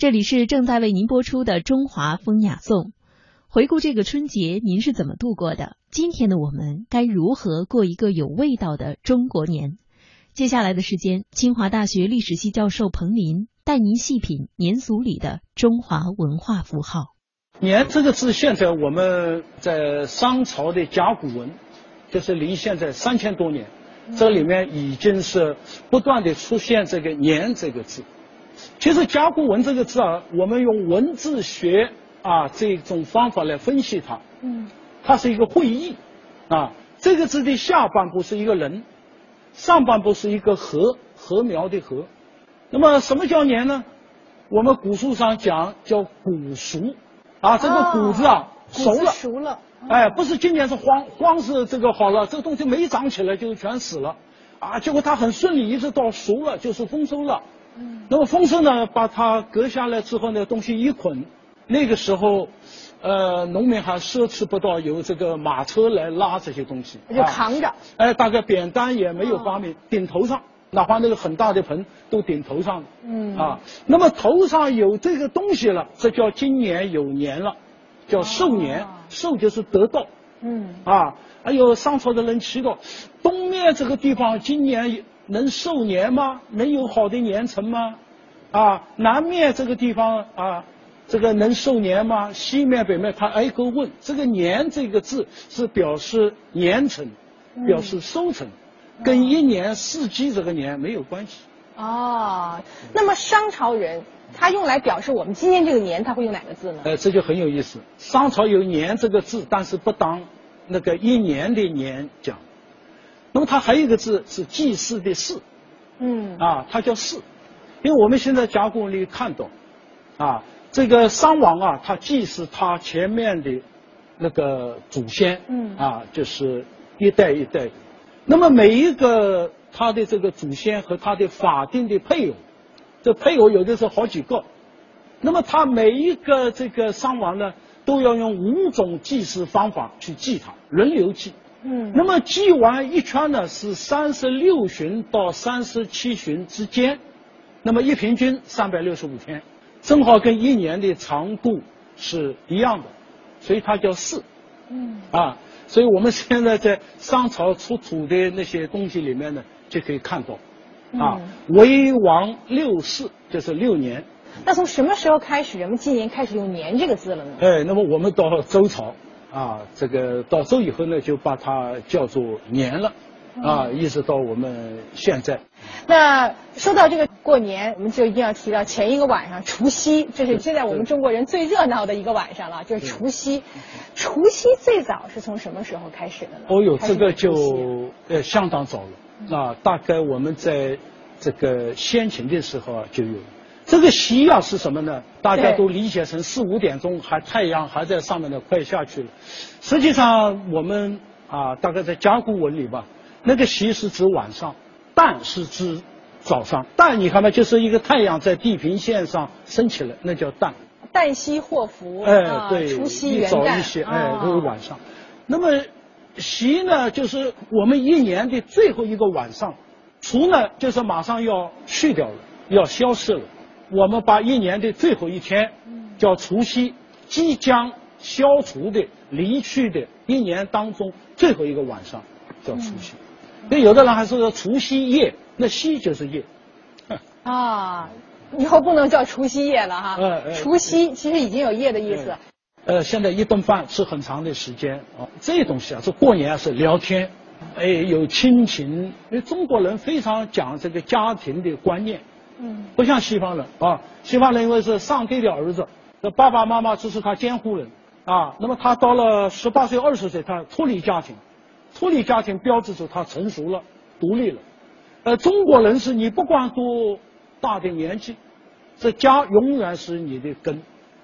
这里是正在为您播出的《中华风雅颂》。回顾这个春节，您是怎么度过的？今天的我们该如何过一个有味道的中国年？接下来的时间，清华大学历史系教授彭林带您细品年俗里的中华文化符号。年这个字，现在我们在商朝的甲骨文，就是离现在三千多年，这里面已经是不断的出现这个年这个字。其实甲骨文这个字啊，我们用文字学啊这种方法来分析它，嗯，它是一个会意，啊，这个字的下半部是一个人，上半部是一个禾，禾苗的禾。那么什么叫年呢？我们古书上讲叫谷熟，啊，这个谷子啊熟了，熟了，哎，不是今年是荒，荒是这个好了，这个东西没长起来就全死了，啊，结果它很顺利，一直到熟了就是丰收了。那么丰收呢，把它割下来之后呢，东西一捆，那个时候，呃，农民还奢侈不到有这个马车来拉这些东西，就扛着。哎，大概扁担也没有发明，顶头上，哪怕那个很大的盆都顶头上。嗯。啊，那么头上有这个东西了，这叫今年有年了，叫寿年，寿就是得到。嗯。啊，还有上朝的人祈祷，东面这个地方今年。能寿年吗？能有好的年成吗？啊，南面这个地方啊，这个能寿年吗？西面、北面，他挨个问。这个“年”这个字是表示年成，表示收成，跟一年四季这个年没有关系。哦，那么商朝人他用来表示我们今天这个年，他会用哪个字呢？呃，这就很有意思。商朝有“年”这个字，但是不当那个一年的“年”讲。那么它还有一个字是祭祀的祀，嗯，啊，它叫祀，因为我们现在甲骨文里看到，啊，这个商王啊，他祭祀他前面的那个祖先，嗯，啊，就是一代一代，那么每一个他的这个祖先和他的法定的配偶，这配偶有的是好几个，那么他每一个这个商王呢，都要用五种祭祀方法去祭他，轮流祭。嗯，那么祭完一圈呢，是三十六旬到三十七旬之间，那么一平均三百六十五天，正好跟一年的长度是一样的，所以它叫四。嗯，啊，所以我们现在在商朝出土的那些东西里面呢，就可以看到，啊，为王六四就是六年。那从什么时候开始，人们今年开始用年这个字了呢？哎，那么我们到周朝。啊，这个到周以后呢，就把它叫做年了，啊，一直到我们现在。那说到这个过年，我们就一定要提到前一个晚上除夕，这是现在我们中国人最热闹的一个晚上了，就是除夕。除夕最早是从什么时候开始的呢？哦哟，这个就呃相当早了，啊，大概我们在这个先秦的时候啊就有。这个夕啊是什么呢？大家都理解成四五点钟还太阳还在上面呢，快下去了。实际上我们啊，大概在甲骨文里吧，那个夕是指晚上，旦是指早上。旦你看嘛，就是一个太阳在地平线上升起来，那叫旦。旦夕祸福。哎，对，除夕元旦。早一些，哎，都是晚上。那么夕呢，就是我们一年的最后一个晚上。除呢，就是马上要去掉了，要消失了。我们把一年的最后一天叫除夕，即将消除的、离去的一年当中最后一个晚上叫除夕。那有的人还说除夕夜，那夕就是夜。啊，以后不能叫除夕夜了哈。除夕其实已经有夜的意思。呃，现在一顿饭吃很长的时间啊，这东西啊，是过年是聊天，哎，有亲情，因为中国人非常讲这个家庭的观念。嗯，不像西方人啊，西方人因为是上帝的儿子，这爸爸妈妈只是他监护人啊。那么他到了十八岁、二十岁，他脱离家庭，脱离家庭标志着他成熟了、独立了。呃，中国人是你不管多大的年纪，这家永远是你的根。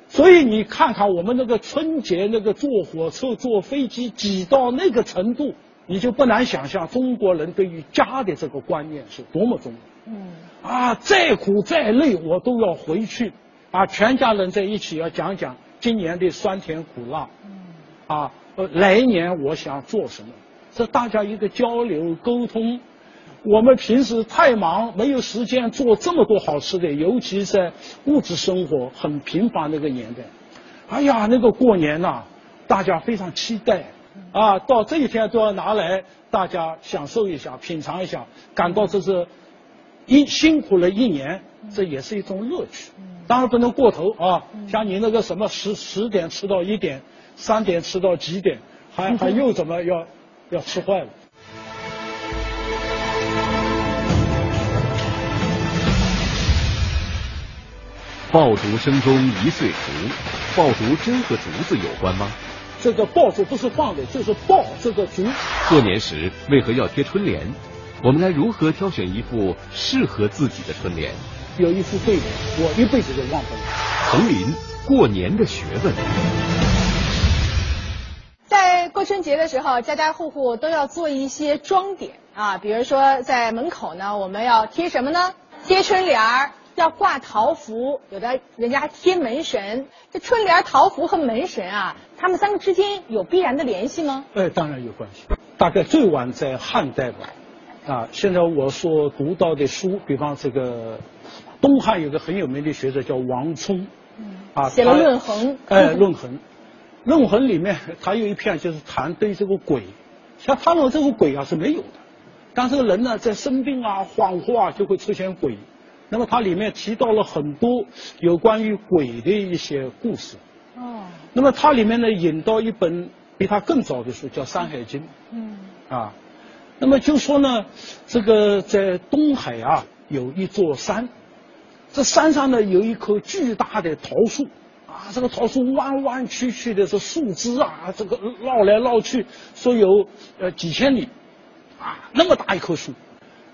所以你看看我们那个春节那个坐火车、坐飞机挤到那个程度，你就不难想象中国人对于家的这个观念是多么重要。嗯。啊，再苦再累，我都要回去，啊，全家人在一起要讲讲今年的酸甜苦辣，啊，呃，来年我想做什么，这大家一个交流沟通，我们平时太忙，没有时间做这么多好吃的，尤其在物质生活很贫乏那个年代。哎呀，那个过年呐，大家非常期待啊，到这一天都要拿来大家享受一下、品尝一下，感到这是一辛苦了一年，这也是一种乐趣。当然不能过头啊，像你那个什么十十点吃到一点，三点吃到几点，还 还又怎么要要吃坏了。爆竹声中一岁除，爆竹真和竹子有关吗？这个爆竹不是放的，就是爆这个竹。过年时为何要贴春联？我们该如何挑选一副适合自己的春联？有一副对联，我一辈子都忘不了。彭林过年的学问。在过春节的时候，家家户户都要做一些装点啊，比如说在门口呢，我们要贴什么呢？贴春联儿。要挂桃符，有的人家贴门神。这春联、桃符和门神啊，他们三个之间有必然的联系吗？哎，当然有关系。大概最晚在汉代吧。啊，现在我所读到的书，比方这个东汉有个很有名的学者叫王充，啊，写了《论衡》。哎，《论衡》，《论衡》里面他有一篇就是谈对这个鬼，像他们这个鬼啊是没有的，但这个人呢在生病啊、恍惚啊就会出现鬼。那么它里面提到了很多有关于鬼的一些故事。哦。那么它里面呢引到一本比它更早的书，叫《山海经》。嗯。啊，那么就说呢，这个在东海啊有一座山，这山上呢有一棵巨大的桃树，啊，这个桃树弯弯曲曲的，这树枝啊，这个绕来绕去，说有呃几千里，啊，那么大一棵树，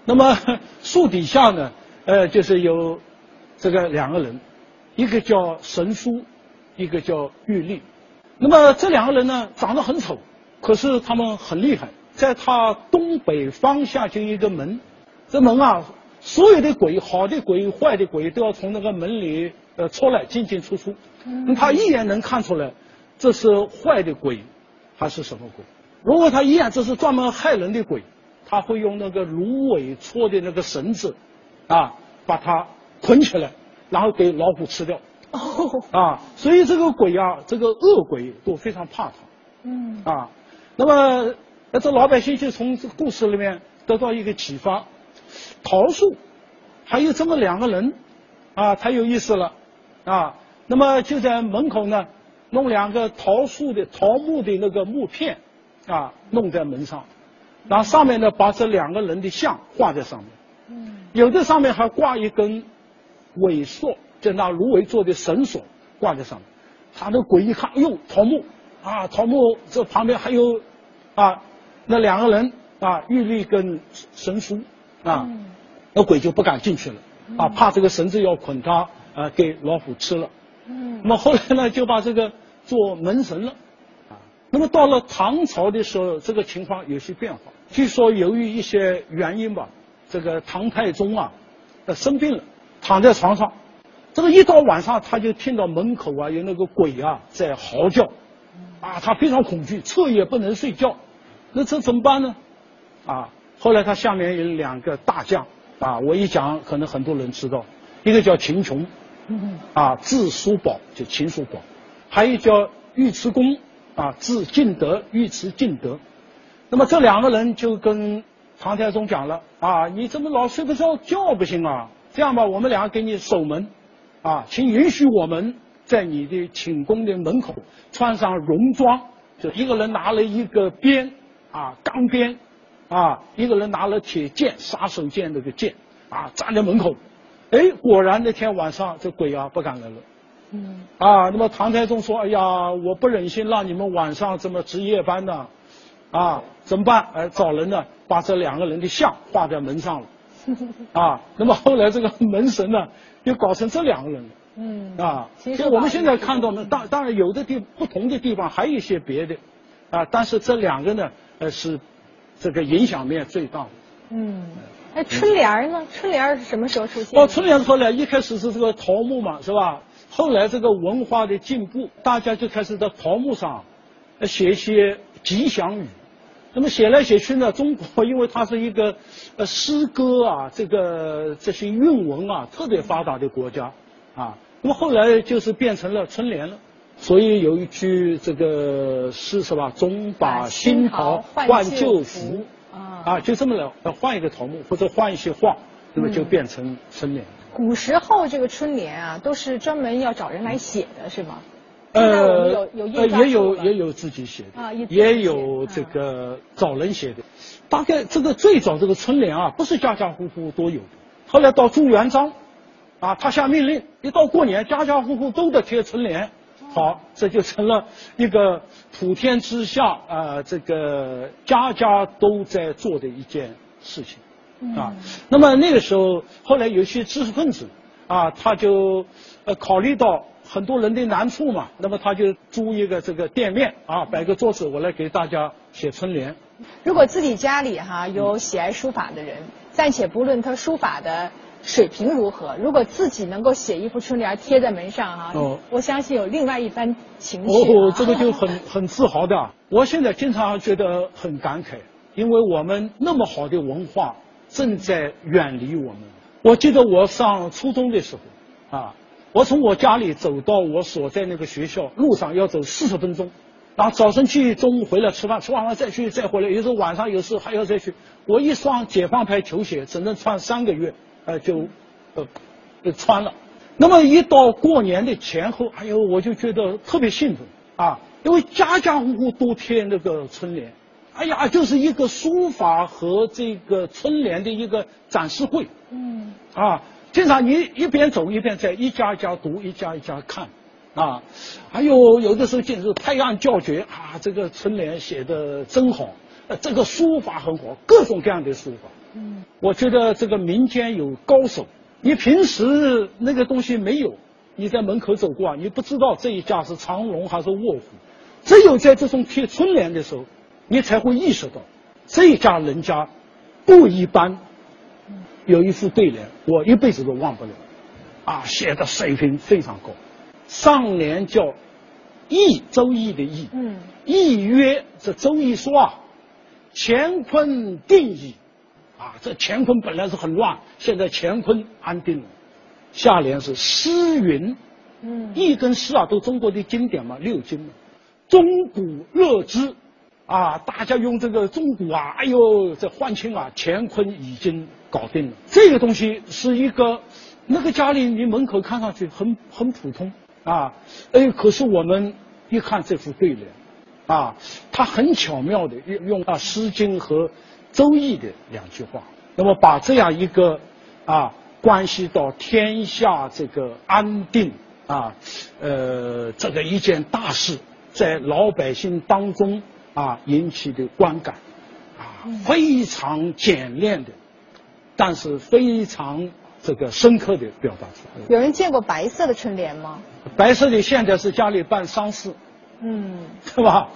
那么树底下呢。呃，就是有这个两个人，一个叫神书，一个叫玉立。那么这两个人呢，长得很丑，可是他们很厉害。在他东北方向就一个门，这门啊，所有的鬼，好的鬼、坏的鬼，都要从那个门里呃出来，进进出出。他一眼能看出来，这是坏的鬼，还是什么鬼？如果他一眼这是专门害人的鬼，他会用那个芦苇搓的那个绳子。啊，把它捆起来，然后给老虎吃掉。哦。啊，所以这个鬼啊，这个恶鬼都非常怕他。嗯。啊，那么那这老百姓就从这个故事里面得到一个启发：桃树还有这么两个人，啊，太有意思了。啊，那么就在门口呢，弄两个桃树的桃木的那个木片，啊，弄在门上，然后上面呢把这两个人的像画在上面。有的上面还挂一根尾索，就拿芦苇做的绳索挂在上面。他那鬼一看，哎呦，桃木啊，桃木这旁边还有啊，那两个人啊，玉立跟神书啊，那鬼就不敢进去了啊，怕这个绳子要捆他啊，给老虎吃了。那么后来呢，就把这个做门神了。啊，那么到了唐朝的时候，这个情况有些变化。据说由于一些原因吧。这个唐太宗啊，呃生病了，躺在床上，这个一到晚上他就听到门口啊有那个鬼啊在嚎叫，啊，他非常恐惧，彻夜不能睡觉，那这怎么办呢？啊，后来他下面有两个大将啊，我一讲可能很多人知道，一个叫秦琼，啊，字叔宝，就秦叔宝，还有叫尉迟恭，啊，字敬德，尉迟敬德，那么这两个人就跟。唐太宗讲了啊，你怎么老睡不着觉不行啊？这样吧，我们俩给你守门，啊，请允许我们在你的寝宫的门口穿上戎装，就一个人拿了一个鞭啊，钢鞭啊，一个人拿了铁剑，杀手剑那个剑啊，站在门口。哎，果然那天晚上这鬼啊不敢来了。嗯。啊，那么唐太宗说：“哎呀，我不忍心让你们晚上这么值夜班呢。”啊，怎么办？哎，找人呢，把这两个人的像画在门上了。啊，那么后来这个门神呢，又搞成这两个人了。嗯。啊，其实我们现在看到呢，当当然有的地不同的地方还有一些别的，啊，但是这两个呢，呃，是这个影响面最大的。嗯。那春联呢？春联是什么时候出现？哦，春联出来一开始是这个桃木嘛，是吧？后来这个文化的进步，大家就开始在桃木上写一些吉祥语。那么写来写去呢，中国因为它是一个呃诗歌啊，这个这些韵文啊特别发达的国家啊，那么后来就是变成了春联了。所以有一句这个诗是吧？总把新桃换旧符啊，啊，就这么来换一个桃木或者换一些画，那么就变成春联。古时候这个春联啊，都是专门要找人来写的是吗？呃，有有也有也有自己写的啊，也有这个找人写的。大概这个最早这个春联啊，不是家家户户都有的。后来到朱元璋，啊，他下命令，一到过年，家家户户都得贴春联。好，这就成了一个普天之下啊，这个家家都在做的一件事情啊。那么那个时候，后来有些知识分子啊，他就呃考虑到。很多人的难处嘛，那么他就租一个这个店面啊，摆个桌子，我来给大家写春联。如果自己家里哈有喜爱书法的人，暂且不论他书法的水平如何，如果自己能够写一副春联贴在门上哈，哦，我相信有另外一番情绪。哦，这个就很很自豪的。我现在经常觉得很感慨，因为我们那么好的文化正在远离我们。我记得我上初中的时候啊。我从我家里走到我所在那个学校，路上要走四十分钟，然后早晨去，中午回来吃饭，吃完饭再去，再回来，有时候晚上有事还要再去。我一双解放牌球鞋只能穿三个月，呃，就，呃，就穿了。那么一到过年的前后，哎呦，我就觉得特别兴奋啊，因为家家户户都贴那个春联，哎呀，就是一个书法和这个春联的一个展示会。嗯。啊。经常你一边走一边在一家一家读，一家一家看，啊，还有有的时候简直拍案叫绝啊！这个春联写的真好，呃，这个书法很好，各种各样的书法。嗯，我觉得这个民间有高手，你平时那个东西没有，你在门口走过啊，你不知道这一家是长龙还是卧虎，只有在这种贴春联的时候，你才会意识到这一家人家不一般。有一副对联，我一辈子都忘不了，啊，写的水平非常高。上联叫“易”，周易的“易”。嗯。易曰：“这周易说啊，乾坤定矣。”啊，这乾坤本来是很乱，现在乾坤安定了。下联是“诗云”。嗯。易跟诗啊，都中国的经典嘛，六经嘛。钟鼓乐之。啊，大家用这个钟鼓啊，哎呦，这换清啊，乾坤已经搞定了。这个东西是一个，那个家里你门口看上去很很普通啊，哎，可是我们一看这副对联，啊，他很巧妙的用用到《诗经》和《周易》的两句话，那么把这样一个啊，关系到天下这个安定啊，呃，这个一件大事，在老百姓当中。啊，引起的观感，啊，非常简练的，但是非常这个深刻的表达出来。有人见过白色的春联吗？白色的现在是家里办丧事，嗯，是吧？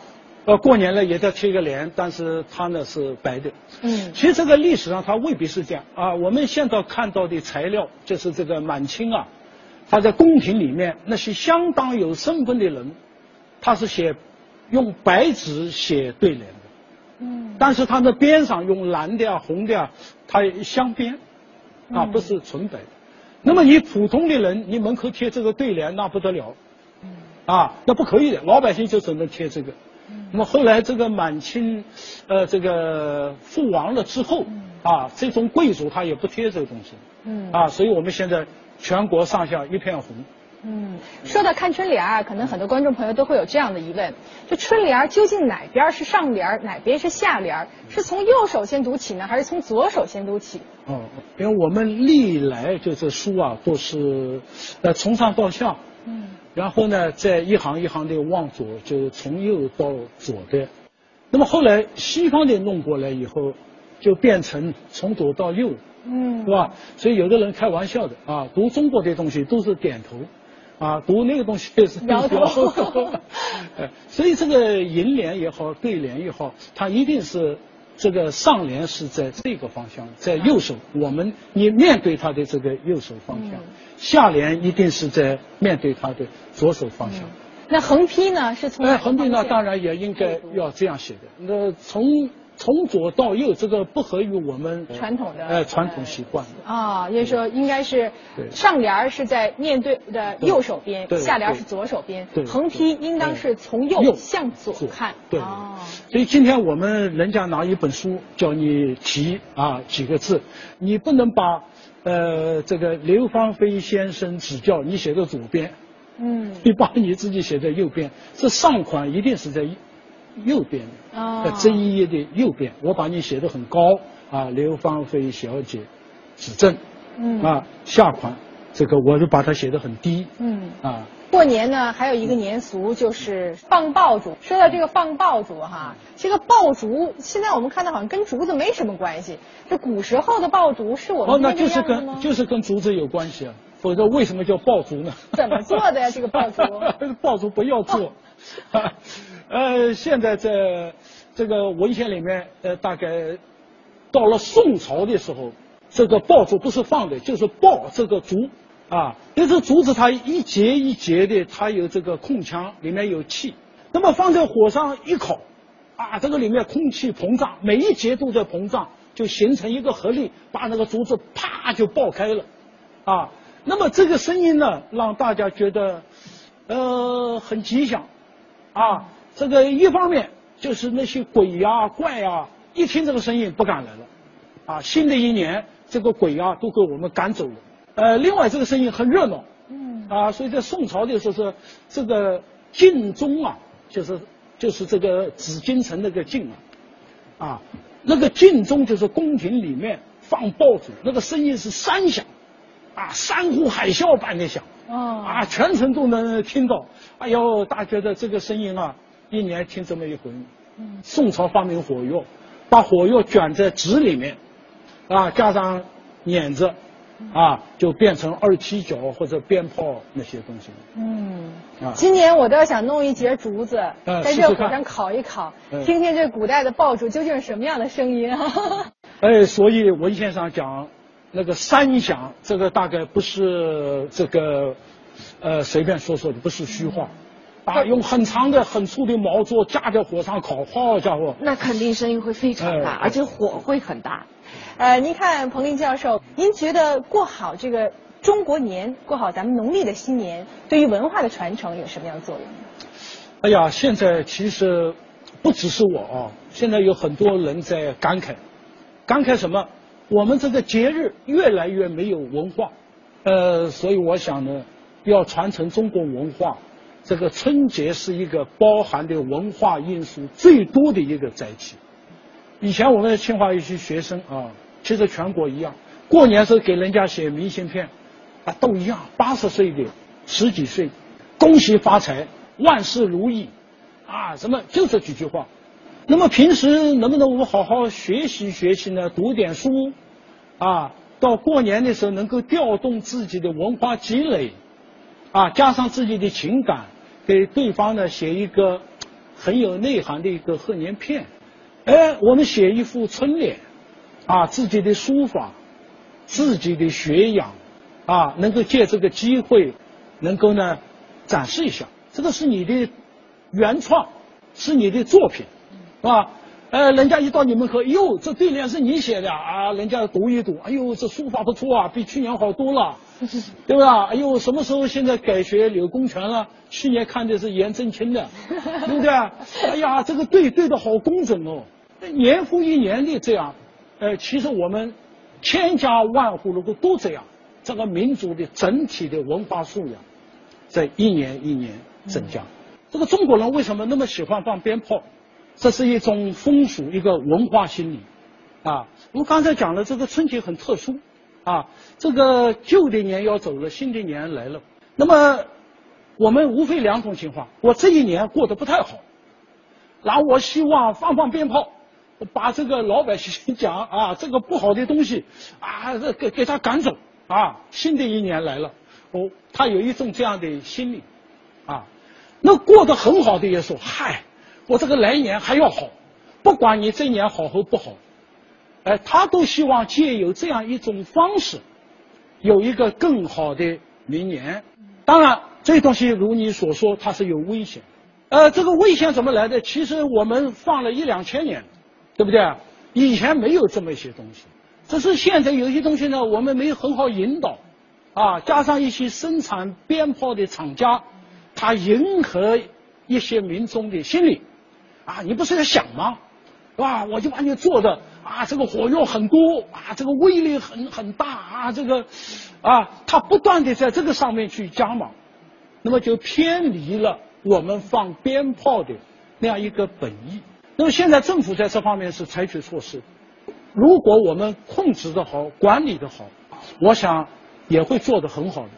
呃，过年了也在贴个联，但是它呢是白的。嗯，其实这个历史上它未必是这样啊。我们现在看到的材料，就是这个满清啊，他在宫廷里面那些相当有身份的人，他是写。用白纸写对联的，嗯，但是他的边上用蓝的啊、红的啊，它镶边，啊，不是纯白的。那么你普通的人，你门口贴这个对联，那不得了，啊，那不可以的，老百姓就只能贴这个。那么后来这个满清，呃，这个覆亡了之后，啊，这种贵族他也不贴这个东西，嗯，啊，所以我们现在全国上下一片红。嗯，说到看春联儿，可能很多观众朋友都会有这样的疑问：这春联儿究竟哪边是上联，哪边是下联？是从右手先读起呢，还是从左手先读起？哦，因为我们历来就是书啊，都是呃从上到下，嗯，然后呢，再一行一行的往左，就从右到左的。那么后来西方的弄过来以后，就变成从左到右，嗯，是吧？所以有的人开玩笑的啊，读中国的东西都是点头。啊，读那个东西是摇头，所以这个楹联也好，对联也好，它一定是这个上联是在这个方向，在右手，我们你面对他的这个右手方向，下联一定是在面对他的左手方向。那横批呢？是从？哎，横批呢，当然也应该要这样写的。那从从左到右，这个不合于我们传统的呃传统习惯。啊。也就是说，应该是上联是在面对的右手边，下联是左手边，横批应当是从右向左看。对，所以今天我们人家拿一本书叫你提啊几个字，你不能把呃这个刘芳菲先生指教你写在左边，嗯，你把你自己写在右边，这上款一定是在。右边在这一页的右边，我把你写的很高啊，刘芳菲小姐指正，嗯啊，下款这个我就把它写的很低，嗯啊。过年呢，还有一个年俗就是放爆竹。说到这个放爆竹哈，这个爆竹现在我们看到好像跟竹子没什么关系。这古时候的爆竹是我们哦那就是跟就是跟竹子有关系啊，否则为什么叫爆竹呢？怎么做的呀？这个爆竹？爆竹不要做。呃，现在在这个文献里面，呃，大概到了宋朝的时候，这个爆竹不是放的，就是爆这个竹啊。因为竹子它一节一节的，它有这个空腔，里面有气。那么放在火上一烤，啊，这个里面空气膨胀，每一节都在膨胀，就形成一个合力，把那个竹子啪就爆开了，啊。那么这个声音呢，让大家觉得呃很吉祥。啊，这个一方面就是那些鬼呀怪呀，一听这个声音不敢来了，啊，新的一年这个鬼啊都给我们赶走了。呃，另外这个声音很热闹，嗯，啊，所以在宋朝的时候是这个晋中啊，就是就是这个紫禁城那个晋啊，啊，那个晋中就是宫廷里面放爆竹，那个声音是山响，啊，山呼海啸般的响。哦啊，全程都能听到。哎呦，大家觉得这个声音啊，一年听这么一回。嗯。宋朝发明火药，把火药卷在纸里面，啊，加上碾子，啊，就变成二踢脚或者鞭炮那些东西。嗯。啊。今年我倒想弄一节竹子，在热火上烤一烤，听听这古代的爆竹究竟是什么样的声音。哎，所以文献上讲。那个三响，这个大概不是这个，呃，随便说说的，不是虚话，啊，用很长的、很粗的毛做架在火上烤，好家伙，那肯定声音会非常大，而且火会很大。呃，您看彭林教授，您觉得过好这个中国年，过好咱们农历的新年，对于文化的传承有什么样的作用？哎呀，现在其实不只是我啊，现在有很多人在感慨，感慨什么？我们这个节日越来越没有文化，呃，所以我想呢，要传承中国文化，这个春节是一个包含的文化因素最多的一个载体。以前我们清华一些学生啊，其实全国一样，过年时候给人家写明信片，啊，都一样，八十岁的、十几岁，恭喜发财，万事如意，啊，什么就这几句话。那么平时能不能我们好好学习学习呢？读点书，啊，到过年的时候能够调动自己的文化积累，啊，加上自己的情感，给对方呢写一个很有内涵的一个贺年片，哎，我们写一幅春联，啊，自己的书法，自己的学养，啊，能够借这个机会，能够呢展示一下，这个是你的原创，是你的作品。是吧？呃，人家一到你门口，哟，这对联是你写的啊？人家读一读，哎呦，这书法不错啊，比去年好多了，对吧？哎呦，什么时候现在改学柳公权了？去年看的是颜真卿的，对不对？哎呀，这个对对的好工整哦，年复一年的这样，呃，其实我们千家万户如果都这样，这个民族的整体的文化素养在一年一年增加。这个中国人为什么那么喜欢放鞭炮？这是一种风俗，一个文化心理，啊，我刚才讲了，这个春节很特殊，啊，这个旧的年要走了，新的年来了，那么我们无非两种情况，我这一年过得不太好，然后我希望放放鞭炮，把这个老百姓讲啊，这个不好的东西啊，给给他赶走，啊，新的一年来了，哦，他有一种这样的心理，啊，那过得很好的也说，嗨。我这个来年还要好，不管你这年好和不好，哎，他都希望借有这样一种方式，有一个更好的明年。当然，这东西如你所说，它是有危险。呃，这个危险怎么来的？其实我们放了一两千年，对不对？以前没有这么一些东西，只是现在有些东西呢，我们没有很好引导，啊，加上一些生产鞭炮的厂家，他迎合一些民众的心理，啊，你不是在想吗？是吧？我就把你做的啊，这个火药很多啊，这个威力很很大啊，这个啊，他不断的在这个上面去加码，那么就偏离了我们放鞭炮的那样一个本意。那么现在政府在这方面是采取措施，如果我们控制的好、管理的好，我想也会做得很好的。